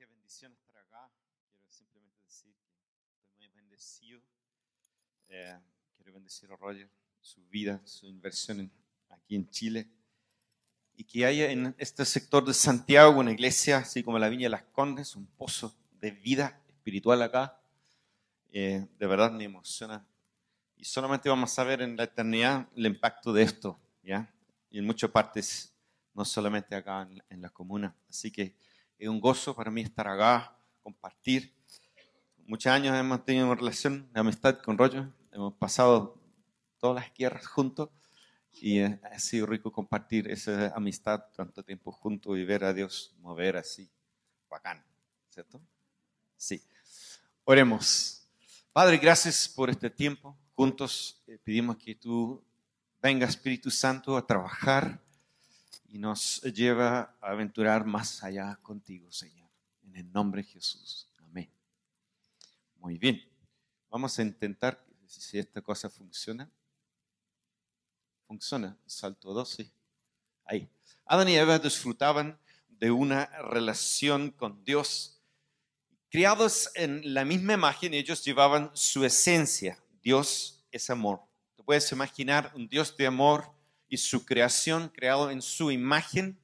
qué bendición estar acá. Quiero simplemente decir que estoy muy bendecido. Eh, quiero bendecir a Roger, su vida, su inversión en- aquí en Chile. Y que haya en este sector de Santiago una iglesia, así como la Viña de las Condes, un pozo de vida espiritual acá. Eh, de verdad me emociona. Y solamente vamos a ver en la eternidad el impacto de esto, ¿ya? Y en muchas partes, no solamente acá en, en la comuna. Así que es un gozo para mí estar acá, compartir. Muchos años hemos tenido una relación de amistad con Rollo, hemos pasado todas las guerras juntos y ha sido rico compartir esa amistad tanto tiempo juntos y ver a Dios mover así, bacán, ¿cierto? Sí. Oremos. Padre, gracias por este tiempo juntos. Eh, pedimos que tú venga, Espíritu Santo, a trabajar y nos lleva a aventurar más allá contigo, Señor. En el nombre de Jesús. Amén. Muy bien. Vamos a intentar si esta cosa funciona. Funciona. Salto 12. Ahí. Adán y Eva disfrutaban de una relación con Dios. Criados en la misma imagen, ellos llevaban su esencia. Dios es amor. Te puedes imaginar un Dios de amor y su creación creado en su imagen,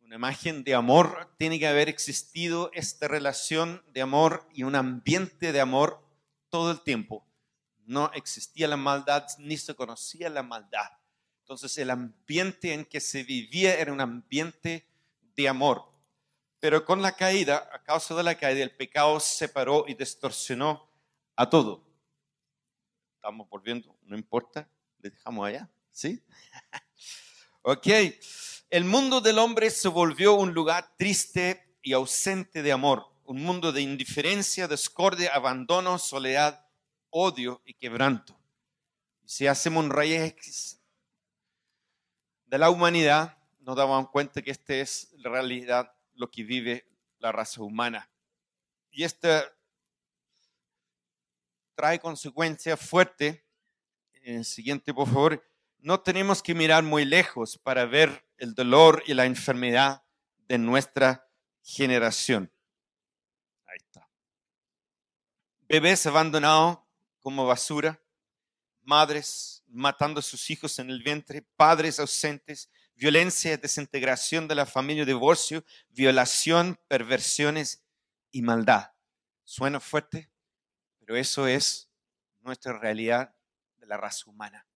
una imagen de amor, tiene que haber existido esta relación de amor y un ambiente de amor todo el tiempo. No existía la maldad ni se conocía la maldad. Entonces el ambiente en que se vivía era un ambiente de amor. Pero con la caída, a causa de la caída, el pecado separó y distorsionó a todo. Estamos volviendo, no importa, le dejamos allá, ¿sí? ok, el mundo del hombre se volvió un lugar triste y ausente de amor, un mundo de indiferencia, discordia, abandono, soledad, odio y quebranto. Si hacemos un raíz de la humanidad, nos damos cuenta que esta es la realidad, lo que vive la raza humana. Y esta trae consecuencias fuertes. El siguiente, por favor. No tenemos que mirar muy lejos para ver el dolor y la enfermedad de nuestra generación. Ahí está. Bebés abandonados como basura, madres matando a sus hijos en el vientre, padres ausentes, violencia, desintegración de la familia, divorcio, violación, perversiones y maldad. Suena fuerte, pero eso es nuestra realidad de la raza humana.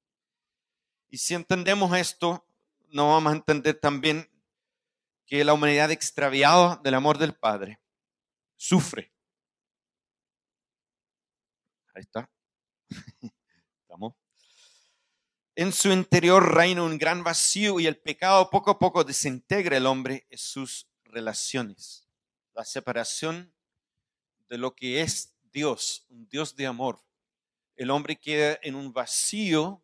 Y si entendemos esto, no vamos a entender también que la humanidad extraviada del amor del Padre sufre. Ahí está. ¿Estamos? En su interior reina un gran vacío y el pecado poco a poco desintegra el hombre en sus relaciones. La separación de lo que es Dios, un Dios de amor. El hombre queda en un vacío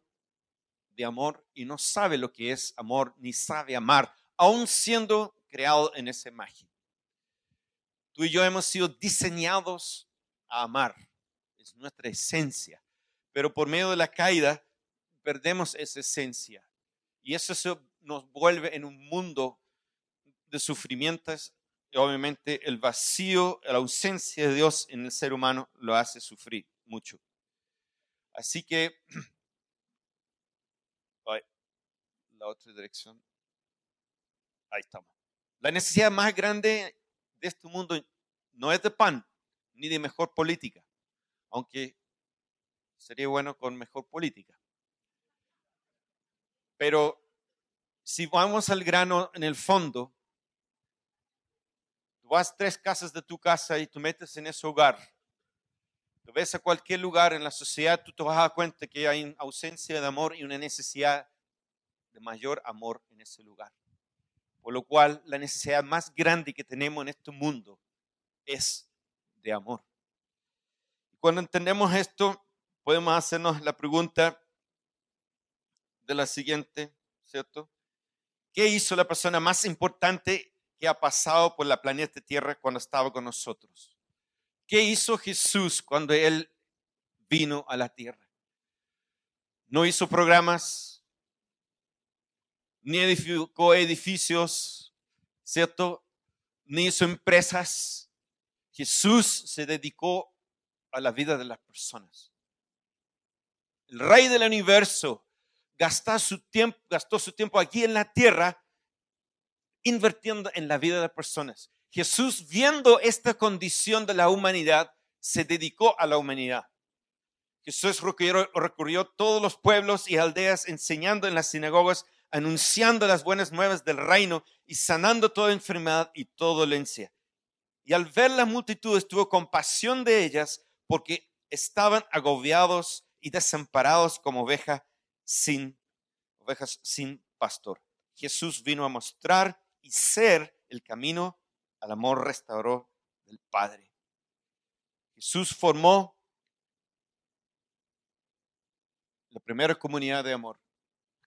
amor y no sabe lo que es amor ni sabe amar, aun siendo creado en esa imagen. Tú y yo hemos sido diseñados a amar, es nuestra esencia, pero por medio de la caída perdemos esa esencia y eso nos vuelve en un mundo de sufrimientos y obviamente el vacío, la ausencia de Dios en el ser humano lo hace sufrir mucho. Así que la otra dirección. Ahí estamos. La necesidad más grande de este mundo no es de pan ni de mejor política, aunque sería bueno con mejor política. Pero si vamos al grano en el fondo, tú vas tres casas de tu casa y tú metes en ese hogar. Tú ves a cualquier lugar en la sociedad, tú te vas a dar cuenta que hay ausencia de amor y una necesidad de mayor amor en ese lugar. Por lo cual, la necesidad más grande que tenemos en este mundo es de amor. Cuando entendemos esto, podemos hacernos la pregunta de la siguiente, ¿cierto? ¿Qué hizo la persona más importante que ha pasado por la planeta Tierra cuando estaba con nosotros? ¿Qué hizo Jesús cuando Él vino a la Tierra? No hizo programas, ni edificó edificios, ¿cierto? Ni hizo empresas, Jesús se dedicó a la vida de las personas. El rey del universo gastó su tiempo, gastó su tiempo aquí en la tierra invirtiendo en la vida de las personas. Jesús, viendo esta condición de la humanidad, se dedicó a la humanidad. Jesús recurrió, a todos los pueblos y aldeas enseñando en las sinagogas, anunciando las buenas nuevas del reino y sanando toda enfermedad y toda dolencia. Y al ver la multitud tuvo compasión de ellas porque estaban agobiados y desamparados como ovejas sin, ovejas sin pastor. Jesús vino a mostrar y ser el camino al amor restauró del Padre. Jesús formó la primera comunidad de amor.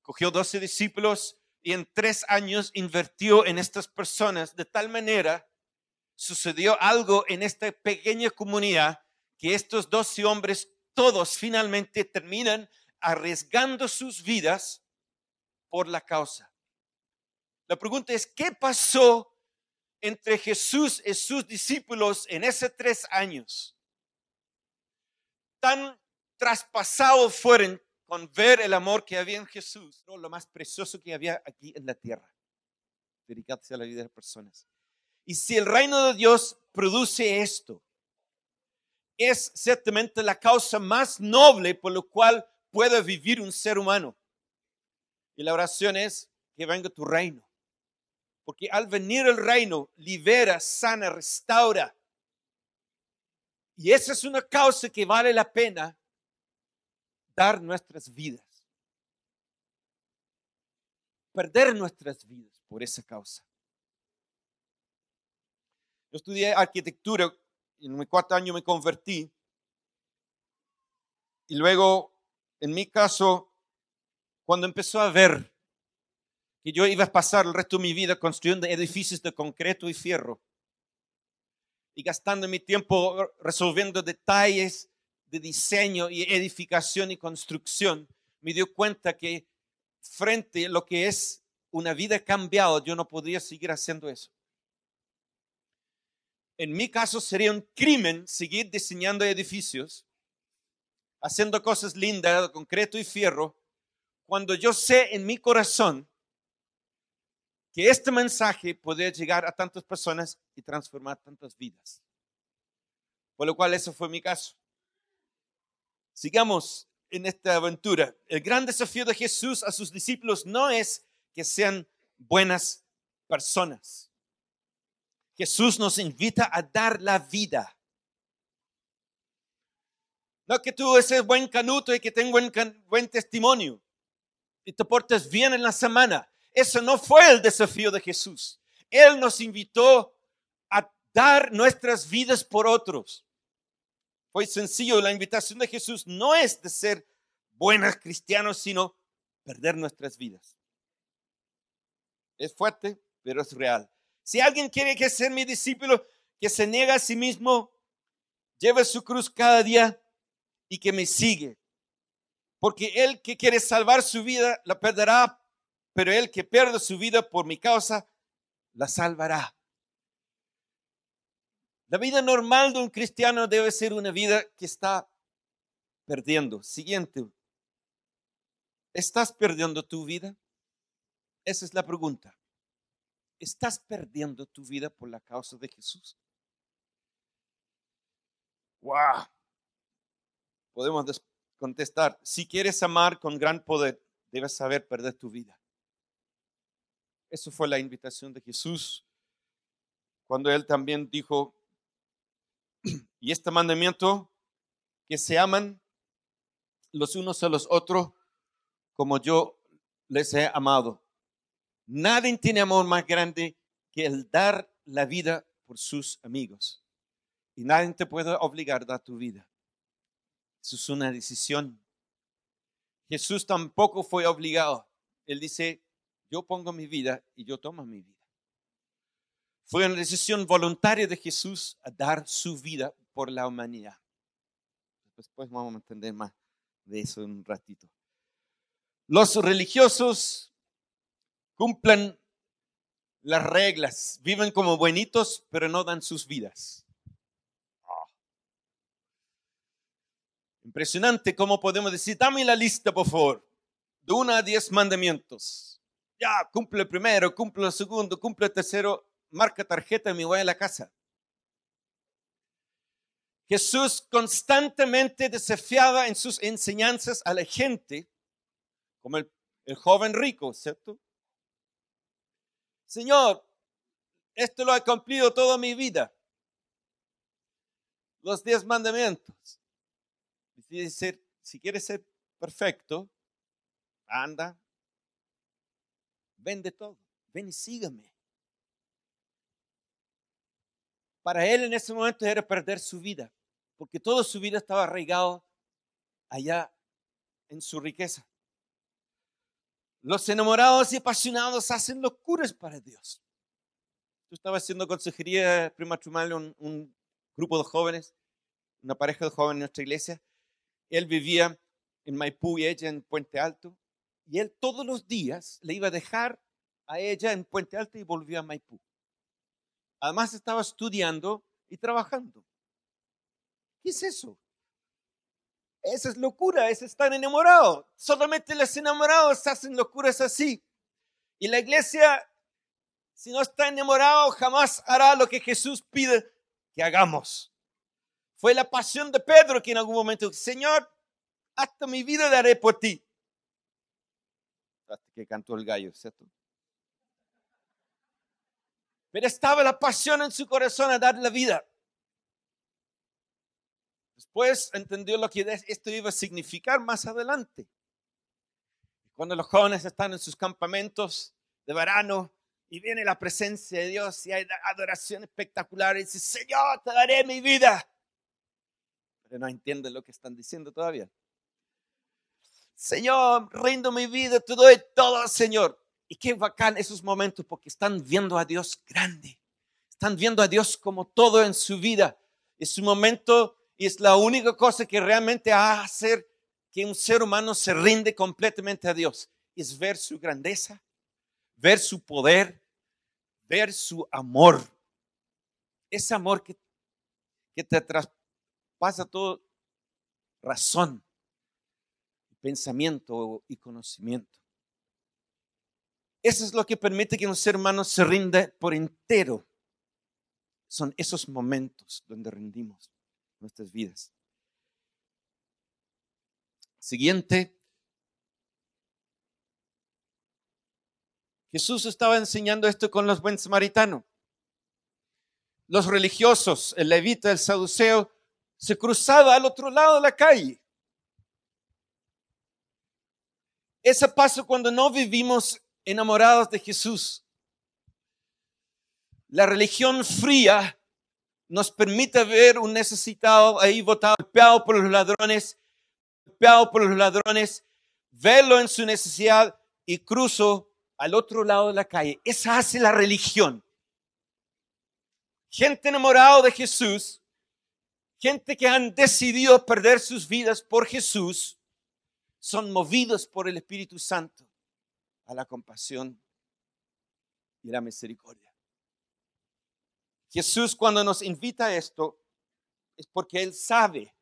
Cogió 12 discípulos y en tres años invirtió en estas personas de tal manera sucedió algo en esta pequeña comunidad que estos 12 hombres todos finalmente terminan arriesgando sus vidas por la causa. La pregunta es, ¿qué pasó entre Jesús y sus discípulos en esos tres años? Tan traspasados fueron con ver el amor que había en Jesús, ¿no? lo más precioso que había aquí en la tierra, dedicarse a la vida de las personas. Y si el reino de Dios produce esto, es ciertamente la causa más noble por lo cual puede vivir un ser humano. Y la oración es que venga tu reino. Porque al venir el reino, libera, sana, restaura. Y esa es una causa que vale la pena dar nuestras vidas. Perder nuestras vidas por esa causa. Yo estudié arquitectura, en mi cuarto año me convertí. Y luego, en mi caso, cuando empezó a ver que yo iba a pasar el resto de mi vida construyendo edificios de concreto y fierro y gastando mi tiempo resolviendo detalles de diseño y edificación y construcción, me dio cuenta que frente a lo que es una vida cambiada, yo no podría seguir haciendo eso. En mi caso sería un crimen seguir diseñando edificios, haciendo cosas lindas de concreto y fierro, cuando yo sé en mi corazón que este mensaje puede llegar a tantas personas y transformar tantas vidas. Por lo cual eso fue mi caso. Sigamos en esta aventura. El gran desafío de Jesús a sus discípulos no es que sean buenas personas. Jesús nos invita a dar la vida. No que tú seas buen canuto y que tengas buen, buen testimonio y te portes bien en la semana. Eso no fue el desafío de Jesús. Él nos invitó a dar nuestras vidas por otros. Fue sencillo, la invitación de Jesús no es de ser buenos cristianos, sino perder nuestras vidas. Es fuerte, pero es real. Si alguien quiere que sea mi discípulo, que se niega a sí mismo, lleve su cruz cada día y que me sigue. Porque el que quiere salvar su vida la perderá, pero el que pierde su vida por mi causa la salvará. La vida normal de un cristiano debe ser una vida que está perdiendo. Siguiente. ¿Estás perdiendo tu vida? Esa es la pregunta. ¿Estás perdiendo tu vida por la causa de Jesús? ¡Wow! Podemos contestar, si quieres amar con gran poder, debes saber perder tu vida. Eso fue la invitación de Jesús cuando él también dijo, y este mandamiento, que se aman los unos a los otros como yo les he amado. Nadie tiene amor más grande que el dar la vida por sus amigos. Y nadie te puede obligar a dar tu vida. Eso es una decisión. Jesús tampoco fue obligado. Él dice, yo pongo mi vida y yo tomo mi vida. Fue una decisión voluntaria de Jesús a dar su vida por la humanidad. Después vamos a entender más de eso en un ratito. Los religiosos cumplan las reglas, viven como buenitos, pero no dan sus vidas. Ah. Impresionante cómo podemos decir, dame la lista, por favor, de 1 a 10 mandamientos. Ya, cumple el primero, cumple el segundo, cumple el tercero, marca tarjeta y me voy a la casa. Jesús constantemente desafiaba en sus enseñanzas a la gente, como el, el joven rico, ¿cierto? Señor, esto lo he cumplido toda mi vida. Los diez mandamientos. Si quieres ser perfecto, anda, vende todo, ven y sígame. Para él en ese momento era perder su vida, porque toda su vida estaba arraigado allá en su riqueza. Los enamorados y apasionados hacen locuras para Dios. Yo estaba haciendo consejería prematrimonial un, un grupo de jóvenes, una pareja de jóvenes en nuestra iglesia. Él vivía en Maipú y ella en Puente Alto. Y él todos los días le iba a dejar a ella en Puente Alto y volvía a Maipú. Además estaba estudiando y trabajando. ¿Qué es eso? Esa es locura, es estar enamorado. Solamente los enamorados hacen locuras así. Y la iglesia, si no está enamorado, jamás hará lo que Jesús pide que hagamos. Fue la pasión de Pedro que en algún momento, Señor, hasta mi vida daré por ti. Hasta que cantó el gallo, ¿cierto? Pero estaba la pasión en su corazón a dar la vida. Después entendió lo que esto iba a significar más adelante. Cuando los jóvenes están en sus campamentos de verano y viene la presencia de Dios y hay adoración espectacular y dice, Señor, te daré mi vida. Pero no entienden lo que están diciendo todavía. Señor, rindo mi vida, te doy todo, Señor. Y qué bacán esos momentos porque están viendo a Dios grande. Están viendo a Dios como todo en su vida. Es un momento y es la única cosa que realmente hace que un ser humano se rinde completamente a Dios. Es ver su grandeza, ver su poder, ver su amor. Ese amor que, que te traspasa todo razón, pensamiento y conocimiento. Eso es lo que permite que un ser humano se rinda por entero. Son esos momentos donde rendimos nuestras vidas. Siguiente. Jesús estaba enseñando esto con los buen samaritanos. Los religiosos, el levita, el saduceo, se cruzaba al otro lado de la calle. Ese paso cuando no vivimos enamorados de Jesús. La religión fría nos permite ver un necesitado ahí botado, golpeado por los ladrones, golpeado por los ladrones, verlo en su necesidad y cruzo al otro lado de la calle. Esa hace la religión. Gente enamorada de Jesús, gente que han decidido perder sus vidas por Jesús, son movidos por el Espíritu Santo a la compasión y la misericordia. Jesús cuando nos invita a esto es porque Él sabe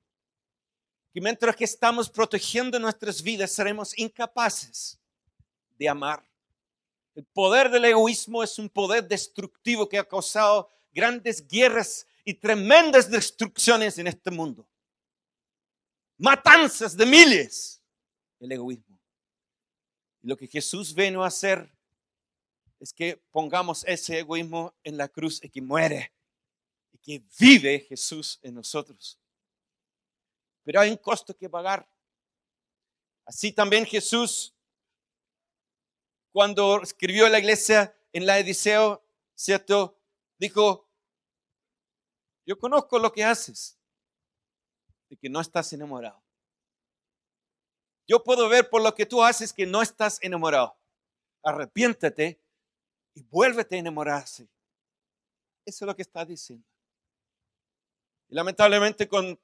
que mientras que estamos protegiendo nuestras vidas seremos incapaces de amar. El poder del egoísmo es un poder destructivo que ha causado grandes guerras y tremendas destrucciones en este mundo. Matanzas de miles. El egoísmo. Lo que Jesús vino a hacer es que pongamos ese egoísmo en la cruz y que muere y que vive Jesús en nosotros. Pero hay un costo que pagar. Así también Jesús, cuando escribió la iglesia en la Ediseo, ¿cierto? Dijo, yo conozco lo que haces, de que no estás enamorado. Yo puedo ver por lo que tú haces que no estás enamorado. Arrepiéntete y vuélvete a enamorarse. Eso es lo que está diciendo. Y lamentablemente con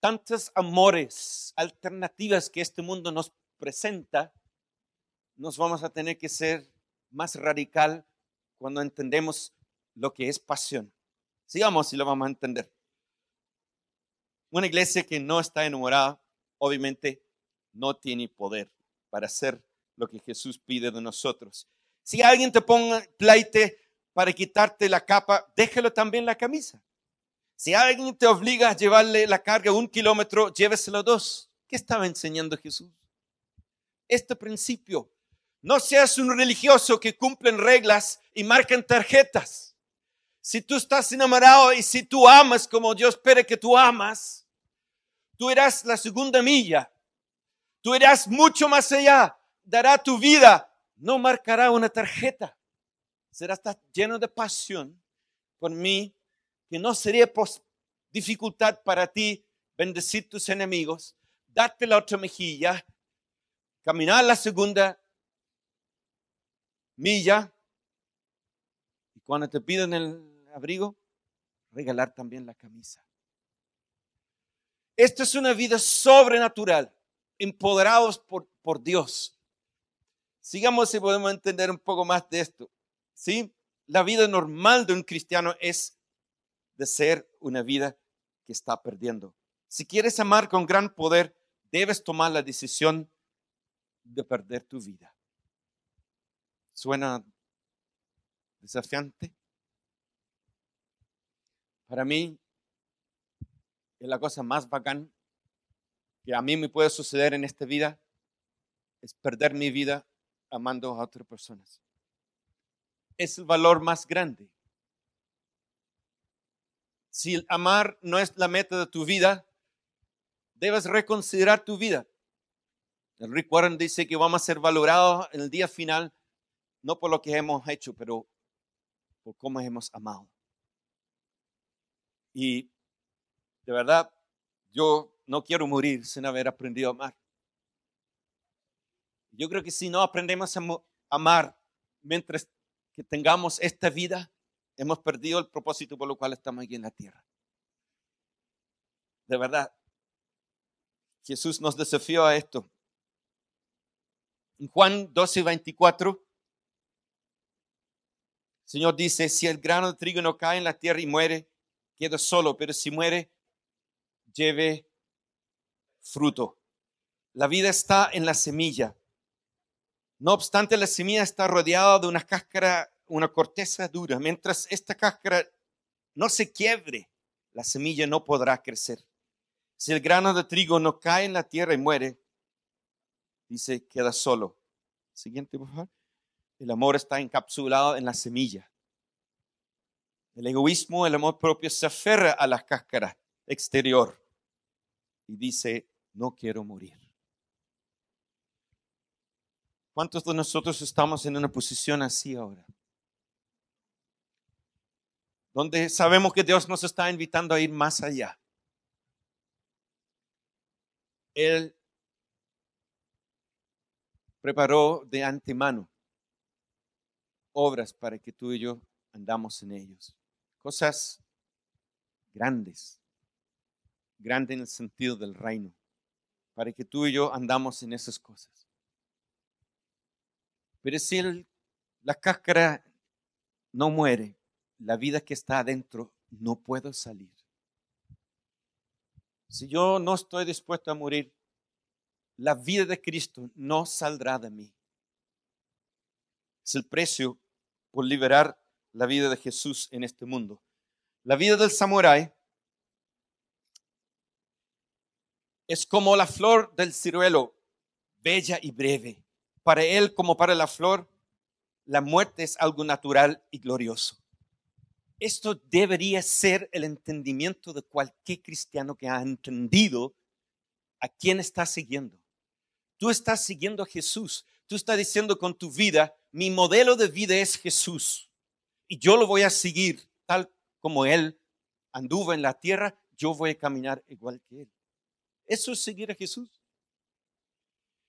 tantos amores, alternativas que este mundo nos presenta, nos vamos a tener que ser más radical cuando entendemos lo que es pasión. Sigamos y lo vamos a entender. Una iglesia que no está enamorada, obviamente, no tiene poder para hacer lo que Jesús pide de nosotros. Si alguien te ponga pleite para quitarte la capa, déjalo también la camisa. Si alguien te obliga a llevarle la carga un kilómetro, lléveselo dos. ¿Qué estaba enseñando Jesús? Este principio. No seas un religioso que cumplen reglas y marcan tarjetas. Si tú estás enamorado y si tú amas como Dios espera que tú amas, Tú eras la segunda milla. Tú eras mucho más allá. Dará tu vida. No marcará una tarjeta. Será lleno de pasión por mí, que no sería dificultad para ti bendecir tus enemigos, darte la otra mejilla, caminar la segunda milla y cuando te piden el abrigo, regalar también la camisa. Esta es una vida sobrenatural, empoderados por, por Dios. Sigamos si podemos entender un poco más de esto. ¿Sí? La vida normal de un cristiano es de ser una vida que está perdiendo. Si quieres amar con gran poder, debes tomar la decisión de perder tu vida. ¿Suena desafiante? Para mí, es la cosa más bacán que a mí me puede suceder en esta vida, es perder mi vida amando a otras personas. Es el valor más grande. Si amar no es la meta de tu vida, debes reconsiderar tu vida. El Rick Warren dice que vamos a ser valorados en el día final, no por lo que hemos hecho, pero por cómo hemos amado. Y de verdad, yo no quiero morir sin haber aprendido a amar. Yo creo que si no aprendemos a amar mientras que tengamos esta vida, hemos perdido el propósito por lo cual estamos aquí en la tierra. De verdad, Jesús nos desafió a esto. En Juan 12, 24, el Señor dice, si el grano de trigo no cae en la tierra y muere, queda solo, pero si muere, lleve fruto. La vida está en la semilla. No obstante, la semilla está rodeada de una cáscara, una corteza dura. Mientras esta cáscara no se quiebre, la semilla no podrá crecer. Si el grano de trigo no cae en la tierra y muere, dice, queda solo. Siguiente, por favor. El amor está encapsulado en la semilla. El egoísmo, el amor propio se aferra a la cáscara exterior y dice, no quiero morir. ¿Cuántos de nosotros estamos en una posición así ahora? Donde sabemos que Dios nos está invitando a ir más allá. Él preparó de antemano obras para que tú y yo andamos en ellos. Cosas grandes, grande en el sentido del reino, para que tú y yo andamos en esas cosas. Pero si la cáscara no muere, la vida que está adentro no puede salir. Si yo no estoy dispuesto a morir, la vida de Cristo no saldrá de mí. Es el precio por liberar la vida de Jesús en este mundo. La vida del samurái es como la flor del ciruelo, bella y breve. Para él como para la flor, la muerte es algo natural y glorioso. Esto debería ser el entendimiento de cualquier cristiano que ha entendido a quién está siguiendo. Tú estás siguiendo a Jesús. Tú estás diciendo con tu vida, mi modelo de vida es Jesús. Y yo lo voy a seguir tal como Él anduvo en la tierra, yo voy a caminar igual que Él. Eso es seguir a Jesús.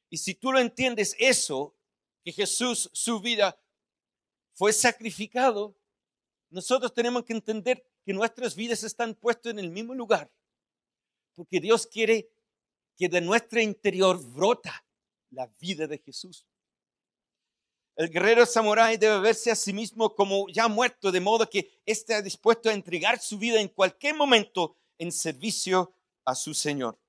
Y si tú lo entiendes eso, que Jesús, su vida fue sacrificado, nosotros tenemos que entender que nuestras vidas están puestas en el mismo lugar. Porque Dios quiere que de nuestro interior brota la vida de Jesús. El guerrero samurái debe verse a sí mismo como ya muerto, de modo que esté dispuesto a entregar su vida en cualquier momento en servicio a su Señor.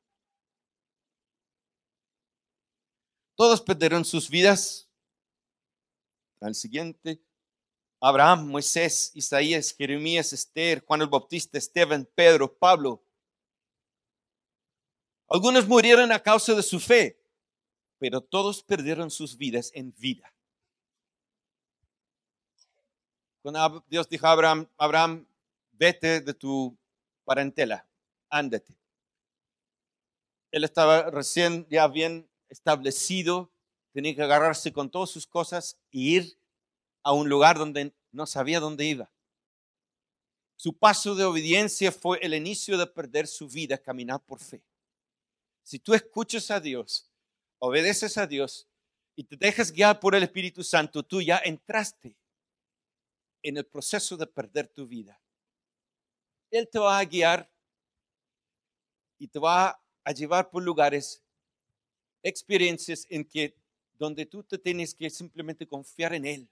Todos perdieron sus vidas. Al siguiente, Abraham, Moisés, Isaías, Jeremías, Esther, Juan el Bautista, Esteban, Pedro, Pablo. Algunos murieron a causa de su fe, pero todos perdieron sus vidas en vida. Cuando Dios dijo a Abraham, Abraham, vete de tu parentela, ándate. Él estaba recién ya bien establecido, tenía que agarrarse con todas sus cosas e ir a un lugar donde no sabía dónde iba. Su paso de obediencia fue el inicio de perder su vida, caminar por fe. Si tú escuchas a Dios, obedeces a Dios y te dejas guiar por el Espíritu Santo, tú ya entraste en el proceso de perder tu vida. Él te va a guiar y te va a llevar por lugares, experiencias en que donde tú te tienes que simplemente confiar en Él.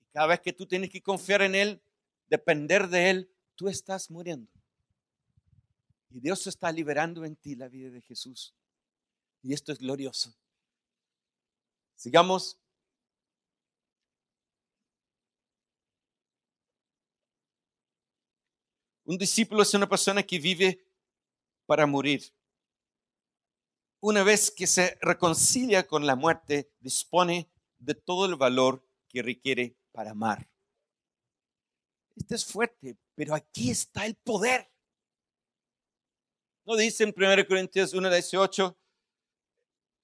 Y cada vez que tú tienes que confiar en Él, depender de Él, tú estás muriendo. Y Dios está liberando en ti la vida de Jesús. Y esto es glorioso. Sigamos. Un discípulo es una persona que vive para morir. Una vez que se reconcilia con la muerte, dispone de todo el valor que requiere para amar. Este es fuerte, pero aquí está el poder. ¿No dice en 1 Corintios 1:18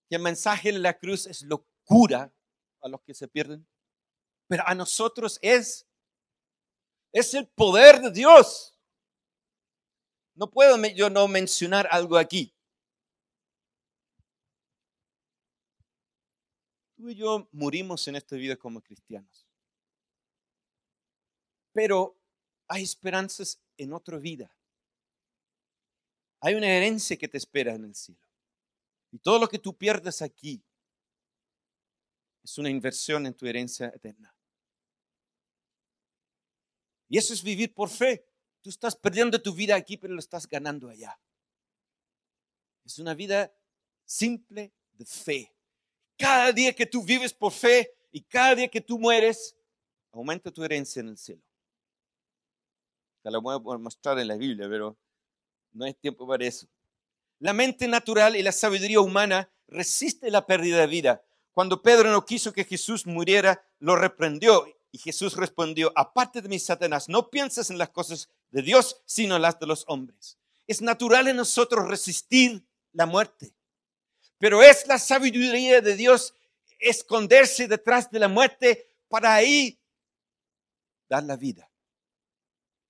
que el mensaje de la cruz es locura a los que se pierden? Pero a nosotros es, es el poder de Dios. No puedo yo no mencionar algo aquí. Tú y yo morimos en esta vida como cristianos. Pero hay esperanzas en otra vida. Hay una herencia que te espera en el cielo. Y todo lo que tú pierdes aquí es una inversión en tu herencia eterna. Y eso es vivir por fe. Tú estás perdiendo tu vida aquí, pero lo estás ganando allá. Es una vida simple de fe. Cada día que tú vives por fe y cada día que tú mueres, aumenta tu herencia en el cielo. Te lo voy a mostrar en la Biblia, pero no hay tiempo para eso. La mente natural y la sabiduría humana resiste la pérdida de vida. Cuando Pedro no quiso que Jesús muriera, lo reprendió y Jesús respondió, aparte de mi Satanás, no pienses en las cosas de Dios, sino en las de los hombres. Es natural en nosotros resistir la muerte, pero es la sabiduría de Dios esconderse detrás de la muerte para ahí dar la vida.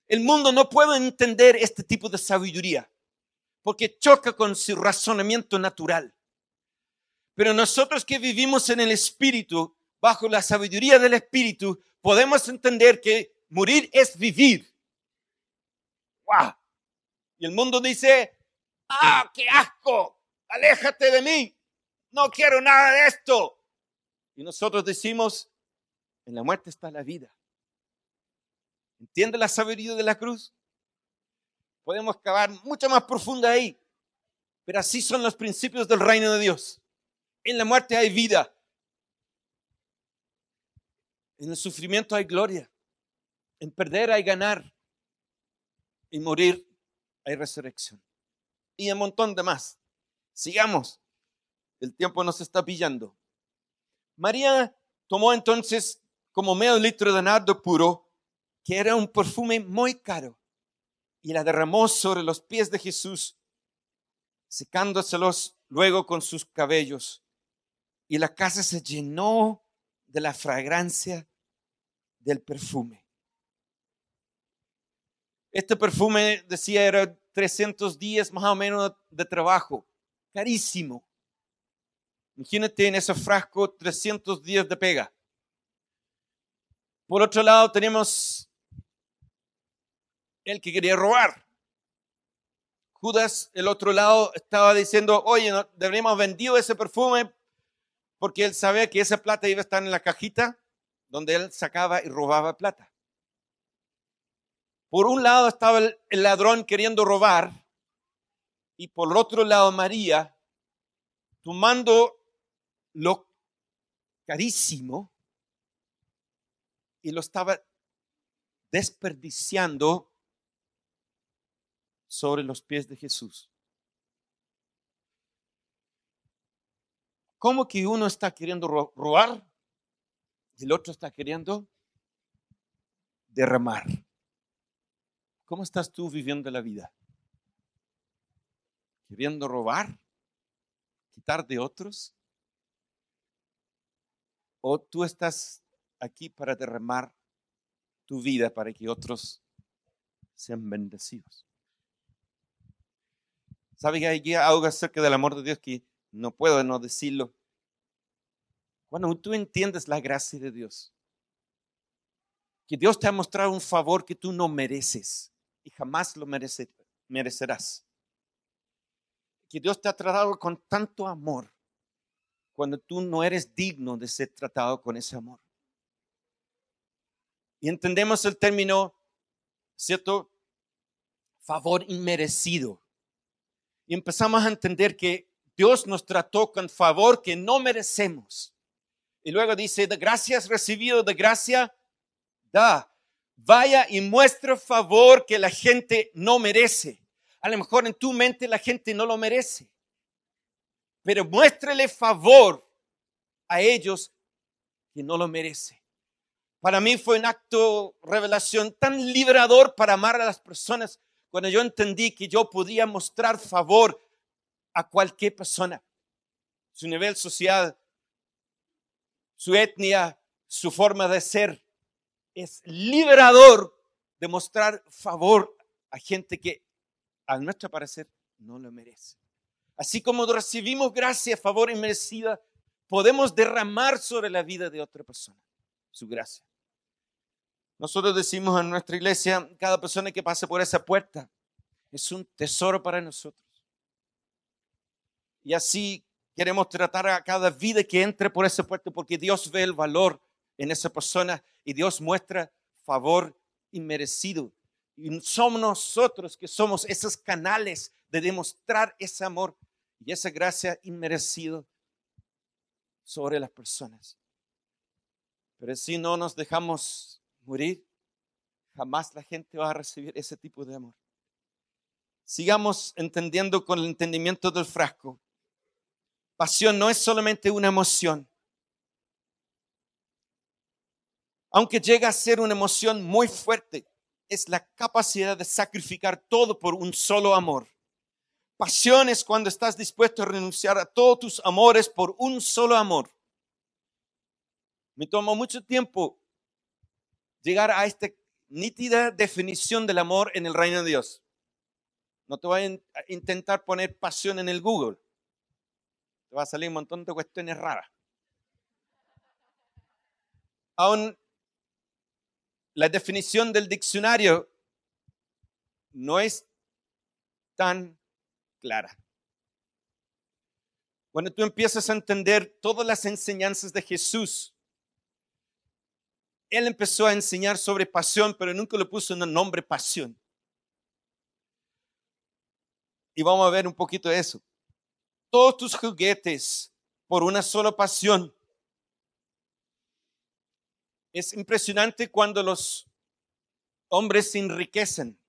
El mundo no puede entender este tipo de sabiduría porque choca con su razonamiento natural. Pero nosotros que vivimos en el Espíritu, bajo la sabiduría del Espíritu, podemos entender que morir es vivir. ¡Wow! Y el mundo dice, ¡ah, qué asco! Aléjate de mí. No quiero nada de esto. Y nosotros decimos, en la muerte está la vida. ¿Entiende la sabiduría de la cruz? Podemos cavar mucho más profunda ahí. Pero así son los principios del reino de Dios. En la muerte hay vida. En el sufrimiento hay gloria. En perder hay ganar. En morir hay resurrección. Y un montón de más. Sigamos. El tiempo nos está pillando. María tomó entonces como medio litro de nardo puro que era un perfume muy caro, y la derramó sobre los pies de Jesús, secándoselos luego con sus cabellos. Y la casa se llenó de la fragancia del perfume. Este perfume, decía, era 300 días más o menos de trabajo, carísimo. Imagínate en ese frasco 300 días de pega. Por otro lado, tenemos el que quería robar. Judas, el otro lado, estaba diciendo, oye, ¿no deberíamos vendido ese perfume porque él sabía que esa plata iba a estar en la cajita donde él sacaba y robaba plata. Por un lado estaba el, ladrón queriendo robar y por otro lado María, tomando lo carísimo y lo estaba desperdiciando sobre los pies de Jesús. ¿Cómo que uno está queriendo robar y el otro está queriendo derramar? ¿Cómo estás tú viviendo la vida? ¿Queriendo robar? ¿Quitar de otros? ¿O tú estás aquí para derramar tu vida para que otros sean bendecidos? ¿Sabe que hay algo acerca del amor de Dios que no puedo no decirlo. Cuando tú entiendes la gracia de Dios, que Dios te ha mostrado un favor que tú no mereces y jamás lo merecerás. Que Dios te ha tratado con tanto amor cuando tú no eres digno de ser tratado con ese amor. Y entendemos el término, ¿cierto? Favor inmerecido. Y empezamos a entender que Dios nos trató con favor que no merecemos. Y luego dice, de gracias recibido, de gracia da. Vaya y muestra favor que la gente no merece. A lo mejor en tu mente la gente no lo merece. Pero muéstrele favor a ellos que no lo merece. Para mí fue un acto revelación tan liberador para amar a las personas cuando yo entendí que yo podía mostrar favor a cualquier persona, su nivel social, su etnia, su forma de ser. Es liberador de mostrar favor a gente que, a nuestro parecer, no lo merece. Así como recibimos gracia, favor inmerecida, podemos derramar sobre la vida de otra persona su gracia. Nosotros decimos en nuestra iglesia, cada persona que pase por esa puerta es un tesoro para nosotros. Y así queremos tratar a cada vida que entre por ese puerto porque Dios ve el valor en esa persona y Dios muestra favor inmerecido. Y somos nosotros que somos esos canales de demostrar ese amor y esa gracia inmerecido sobre las personas. Pero si no nos dejamos morir, jamás la gente va a recibir ese tipo de amor. Sigamos entendiendo con el entendimiento del frasco Pasión no es solamente una emoción. Aunque llega a ser una emoción muy fuerte, es la capacidad de sacrificar todo por un solo amor. Pasión es cuando estás dispuesto a renunciar a todos tus amores por un solo amor. Me tomó mucho tiempo llegar a esta nítida definición del amor en el reino de Dios. No te voy a intentar poner pasión en el Google te va a salir un montón de cuestiones raras. Aún la definición del diccionario no es tan clara. Cuando tú empiezas a entender todas las enseñanzas de Jesús, Él empezó a enseñar sobre pasión, pero nunca le puso un nombre pasión. Y vamos a ver un poquito eso todos tus juguetes por una sola pasión. Es impresionante cuando los hombres se enriquecen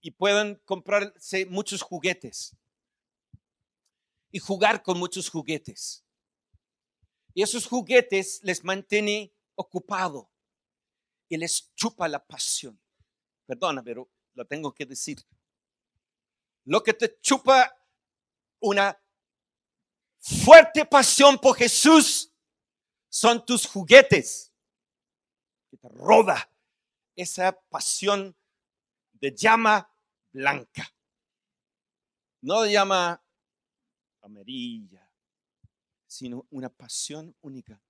y pueden comprarse muchos juguetes y jugar con muchos juguetes. Y esos juguetes les mantiene ocupado y les chupa la pasión. Perdona, pero lo tengo que decir. Lo que te chupa una fuerte pasión por Jesús son tus juguetes que te roba esa pasión de llama blanca, no de llama amarilla, sino una pasión única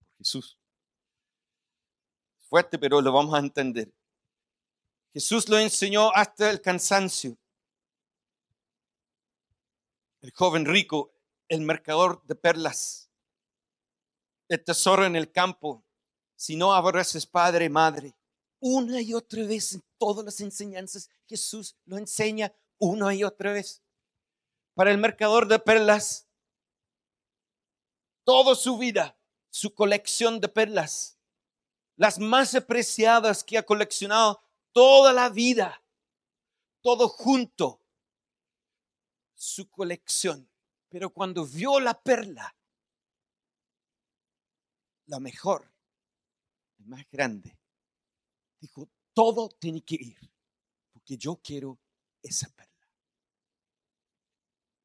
por Jesús. Fuerte, pero lo vamos a entender. Jesús lo enseñó hasta el cansancio el joven rico, el mercador de perlas, el tesoro en el campo, si no aborreces padre, madre. Una y otra vez en todas las enseñanzas Jesús lo enseña una y otra vez. Para el mercador de perlas, toda su vida, su colección de perlas, las más apreciadas que ha coleccionado toda la vida, todo junto, su colección. Pero cuando vio la perla, la mejor, la más grande, dijo, todo tiene que ir, porque yo quiero esa perla.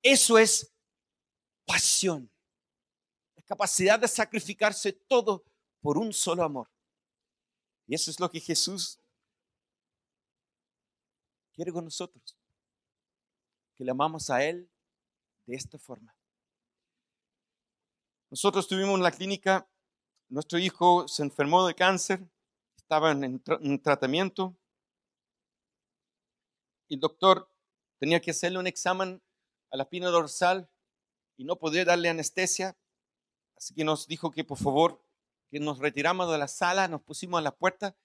Eso es pasión, la capacidad de sacrificarse todo por un solo amor. Y eso es lo que Jesús quiere con nosotros, que le amamos a Él de esta forma. Nosotros tuvimos en la clínica, nuestro hijo se enfermó de cáncer, estaba en, en tratamiento el doctor tenía que hacerle un examen a la espina dorsal y no podía darle anestesia, así que nos dijo que por favor que nos retiramos de la sala, nos pusimos a la puerta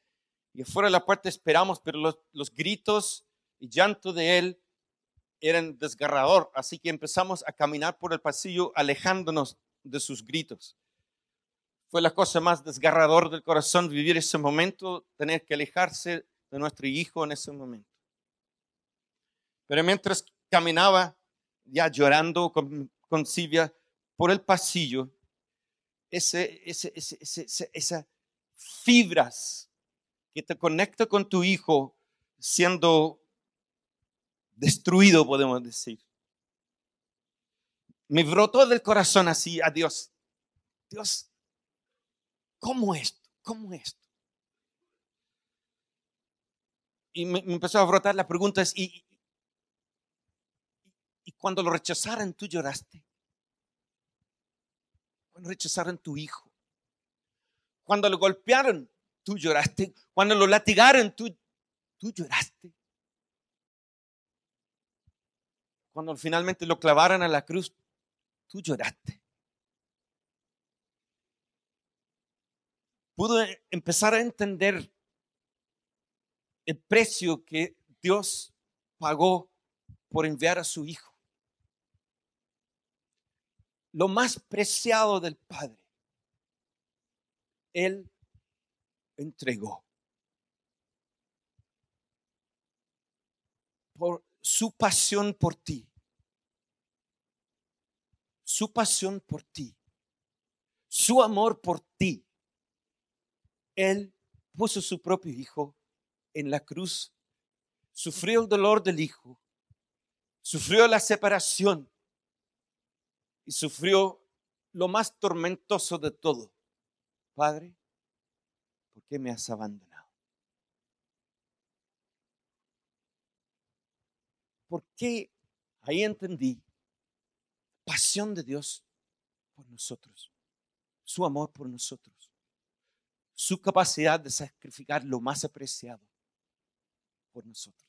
y afuera de la puerta esperamos, pero los, los gritos y llanto de él eran desgarrador, así que empezamos a caminar por el pasillo alejándonos de sus gritos. Fue la cosa más desgarrador del corazón vivir ese momento, tener que alejarse de nuestro hijo en ese momento. Pero mientras caminaba, ya llorando con, con Silvia, por el pasillo, esas fibras que te conecta con tu hijo siendo destruido, podemos decir. Me brotó del corazón así a Dios. Dios, ¿cómo esto? ¿Cómo esto? Y me, empezó a brotar la pregunta, es, ¿y, y cuando lo rechazaron, tú lloraste? Cuando rechazaron tu hijo. Cuando lo golpearon, tú lloraste. Cuando lo latigaron, tú, tú lloraste. cuando finalmente lo clavaron a la cruz, tú lloraste. Pude empezar a entender el precio que Dios pagó por enviar a su Hijo. Lo más preciado del Padre, Él entregó. Por su pasión por ti. Su pasión por ti. Su amor por ti. Él puso su propio hijo en la cruz. Sufrió el dolor del hijo. Sufrió la separación. Y sufrió lo más tormentoso de todo. Padre, ¿por qué me has abandonado? ¿Por qué? Ahí entendí pasión de Dios por nosotros, su amor por nosotros, su capacidad de sacrificar lo más apreciado por nosotros.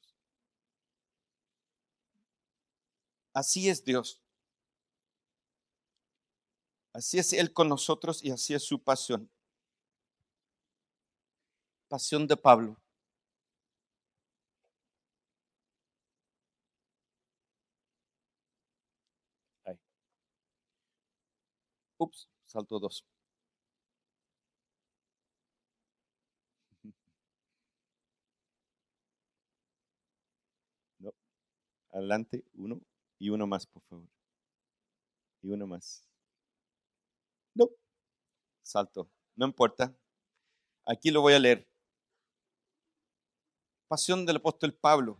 Así es Dios. Así es Él con nosotros y así es su pasión. Pasión de Pablo. Ups, salto dos. No. Adelante, uno y uno más, por favor. Y uno más. No. Salto. No importa. Aquí lo voy a leer. Pasión del apóstol Pablo.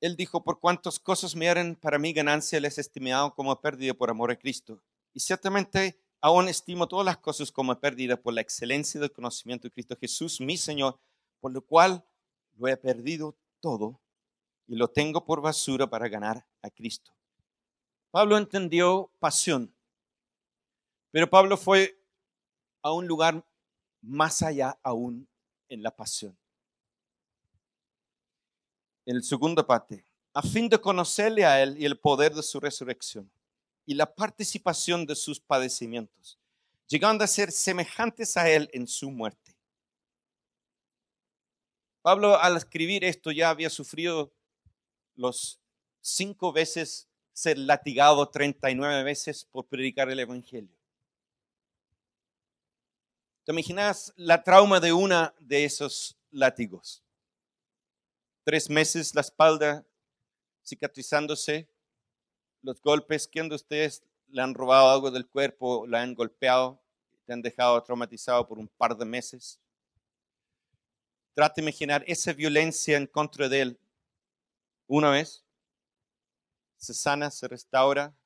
Él dijo, por cuantas cosas me eran para mí ganancia, les he estimado como pérdida por amor a Cristo. Y ciertamente aún estimo todas las cosas como pérdida por la excelencia del conocimiento de Cristo Jesús, mi Señor, por lo cual lo he perdido todo y lo tengo por basura para ganar a Cristo. Pablo entendió pasión, pero Pablo fue a un lugar más allá aún en la pasión. En el segundo parte, a fin de conocerle a Él y el poder de su resurrección y la participación de sus padecimientos, llegando a ser semejantes a Él en su muerte. Pablo al escribir esto ya había sufrido los cinco veces ser latigado 39 veces por predicar el Evangelio. ¿Te imaginas la trauma de una de esos látigos? Tres meses la espalda cicatrizándose, los golpes, ¿quién de ustedes le han robado algo del cuerpo, la han golpeado, te han dejado traumatizado por un par de meses? Trata de imaginar esa violencia en contra de él una vez, se sana, se restaura,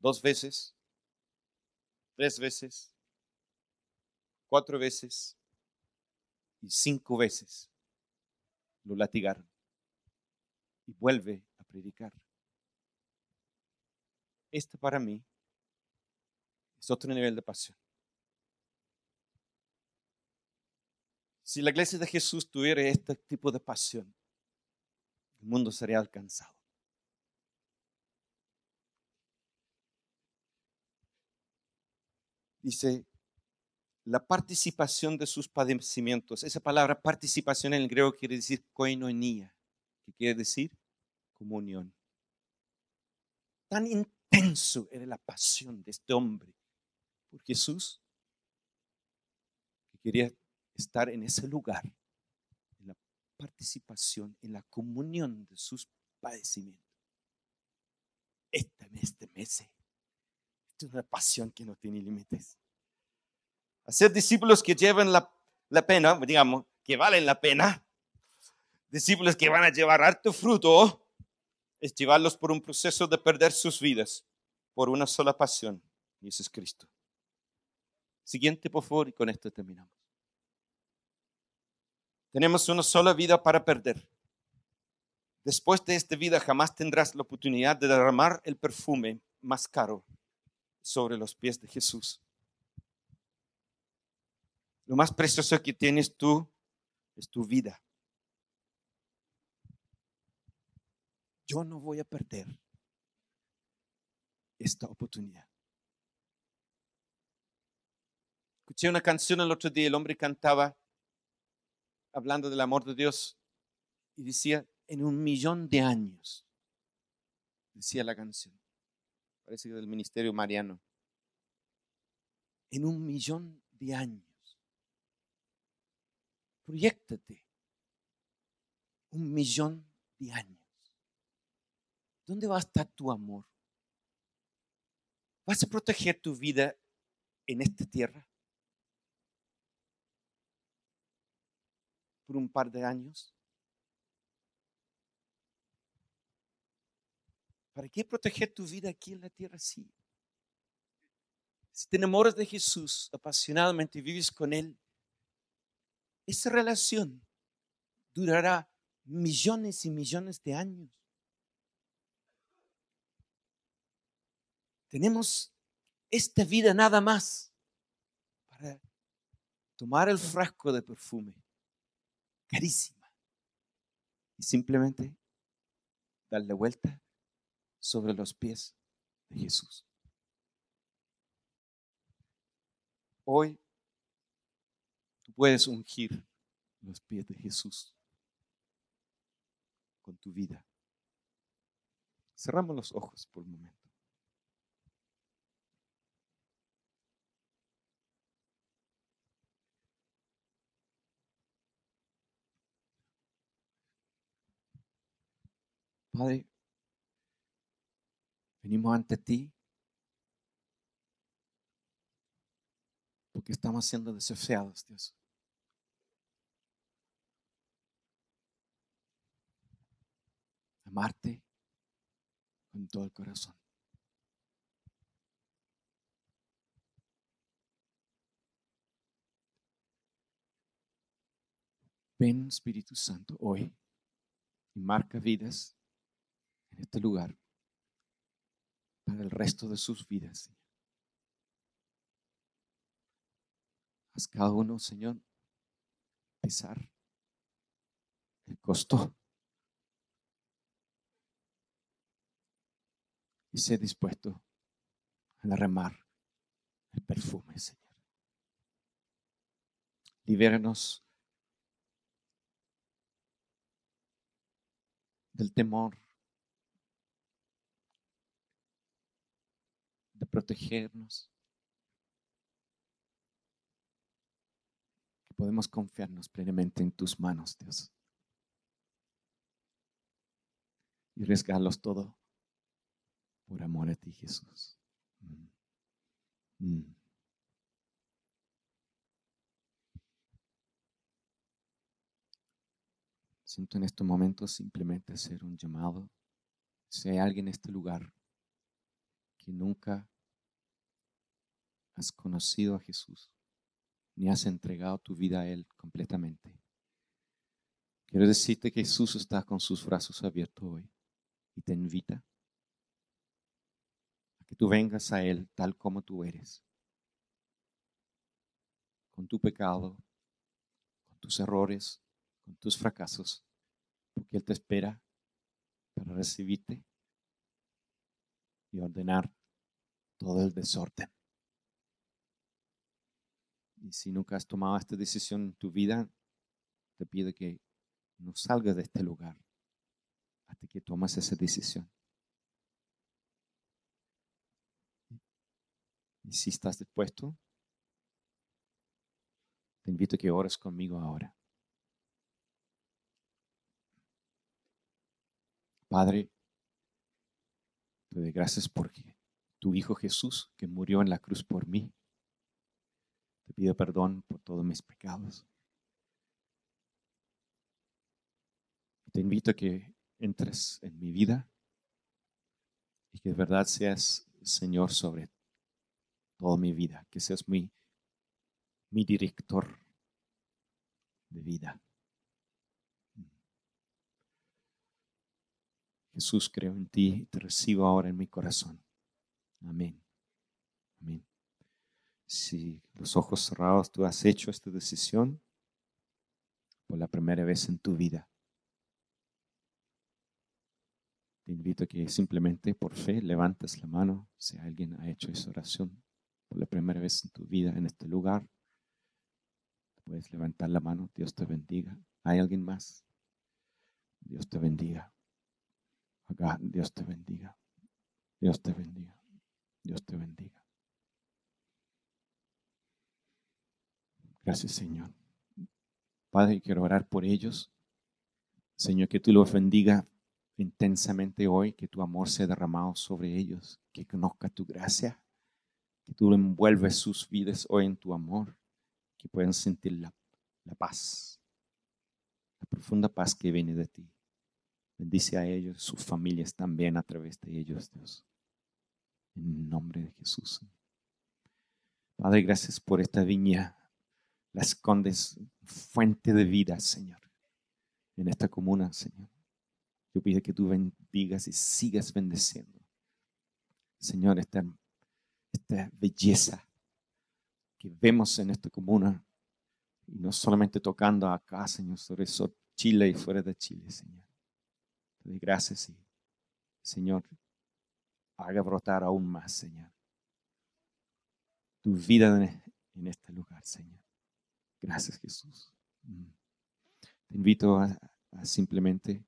dos veces, tres veces, cuatro veces. Y cinco veces lo latigaron. Y vuelve a predicar. Este para mí es otro nivel de pasión. Si la iglesia de Jesús tuviera este tipo de pasión, el mundo sería alcanzado. Dice, la participación de sus padecimientos. Esa palabra participación en el griego quiere decir koinonia, que quiere decir comunión. Tan intenso era la pasión de este hombre por Jesús que quería estar en ese lugar, participación, en la comunión de sus padecimientos. Este mes, este mes, esta es una pasión que no tiene límites. Hacer discípulos que lleven la, la pena, digamos, que valen la pena, discípulos que van a llevar harto fruto, es llevarlos por un proceso de perder sus vidas por una sola pasión, y ese es Cristo. Siguiente, por favor, y con esto terminamos. Tenemos una sola vida para perder. Después de esta vida jamás tendrás la oportunidad de derramar el perfume más caro sobre los pies de Jesús. Lo más precioso que tienes tú es tu vida. Yo no voy a perder esta oportunidad. Escuché una canción el otro día, el hombre cantaba hablando del amor de Dios y decía, en un millón de años, decía la canción, parece que del ministerio mariano, en un millón de años, proyectate un millón de años. ¿Dónde va a estar tu amor? ¿Vas a proteger tu vida en esta tierra? Por un par de años? ¿Para qué proteger tu vida aquí en la tierra Si te enamoras de Jesús apasionadamente y vives con Él, esa relación durará millones y millones de años. Tenemos esta vida nada más para tomar el frasco de perfume carísima. Y simplemente darle vuelta sobre los pies de Jesús. Hoy tú puedes ungir los pies de Jesús con tu vida. Cerramos los ojos por un momento. Padre, venimos ante ti porque estamos siendo desafiados, Dios. Amarte con todo el corazón. Ven Espíritu Santo hoy y marca vidas este lugar para el resto de sus vidas. Haz cada uno, Señor, pesar el costo y ser dispuesto a derramar el perfume, Señor. Libéranos del temor, protegernos. Que podemos confiarnos plenamente en tus manos, Dios. Y arriesgarlos todo por amor a ti, Jesús. Mm. Mm. Siento en estos momentos simplemente hacer un llamado. Si hay alguien en este lugar que nunca has conocido a Jesús, ni has entregado tu vida a Él completamente, quiero decirte que Jesús está con sus brazos abiertos hoy y te invita a que tú vengas a Él tal como tú eres, con tu pecado, con tus errores, con tus fracasos, porque Él te espera para recibirte y ordenar todo el desorden. Y si nunca has tomado esta decisión en tu vida, te pido que no salgas de este lugar hasta que tomas esa decisión. Y si estás dispuesto, te invito a que ores conmigo ahora. Padre, te doy gracias porque tu Hijo Jesús, que murió en la cruz por mí, te pido perdón por todos mis pecados. Te invito a que entres en mi vida y que de verdad seas Señor sobre toda mi vida, que seas mi, mi director de vida. Jesús, creo en ti y te recibo ahora en mi corazón. Amén. Amén. Si los ojos cerrados tú has hecho esta decisión por la primera vez en tu vida, te invito a que simplemente por fe levantes la mano si alguien ha hecho esa oración por la primera vez en tu vida en este lugar. Puedes levantar la mano. Dios te bendiga. ¿Hay alguien más? Dios te bendiga. Acá, Dios te bendiga. Dios te bendiga. Dios te bendiga. Gracias, Señor. Padre, quiero orar por ellos. Señor, que tú los bendiga intensamente hoy, que tu amor sea derramado sobre ellos, que conozca tu gracia, que tú envuelves sus vidas hoy en tu amor, que puedan sentir la, paz, la profunda paz que viene de ti. Bendice a ellos, sus familias también a través de ellos, Dios. En nombre de Jesús. Padre, gracias por esta viña. La escondes fuente de vida, Señor, en esta comuna, Señor. Yo pido que tú bendigas y sigas bendeciendo. Señor, esta, belleza que vemos en esta comuna, y no solamente tocando acá, Señor, sobre Chile y fuera de Chile, Señor gracias y Señor, haga brotar aún más, Señor, tu vida en este lugar, Señor. Gracias, Jesús. Mm. Te invito a, simplemente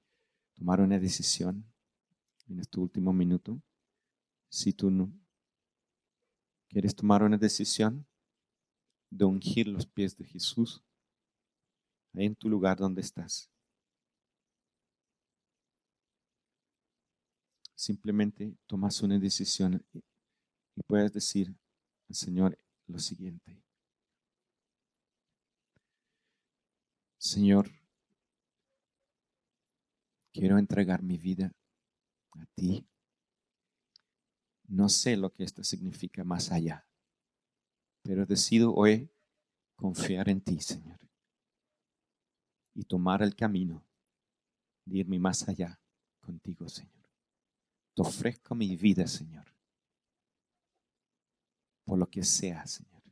tomar una decisión en este último minuto. Si tú no quieres tomar una decisión de ungir los pies de Jesús, ahí en tu lugar donde estás, simplemente tomas una decisión y puedes decir al Señor lo siguiente. Señor, quiero entregar mi vida a ti. No sé lo que esto significa más allá, pero decido hoy confiar en ti, Señor, y tomar el camino de irme más allá contigo, Señor. Te ofrezco mi vida, Señor. Por lo que sea, Señor.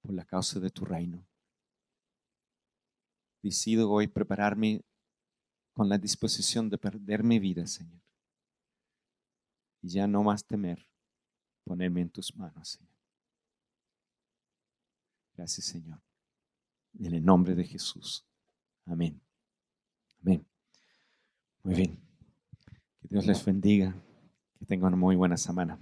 Por la causa de tu reino. Decido hoy prepararme con la disposición de perder mi vida, Señor. Y ya no más temer ponerme en tus manos, Señor. Gracias, Señor. En el nombre de Jesús. Amén. Amén. Muy bien. Que Dios les bendiga. Que tengan una muy buena semana.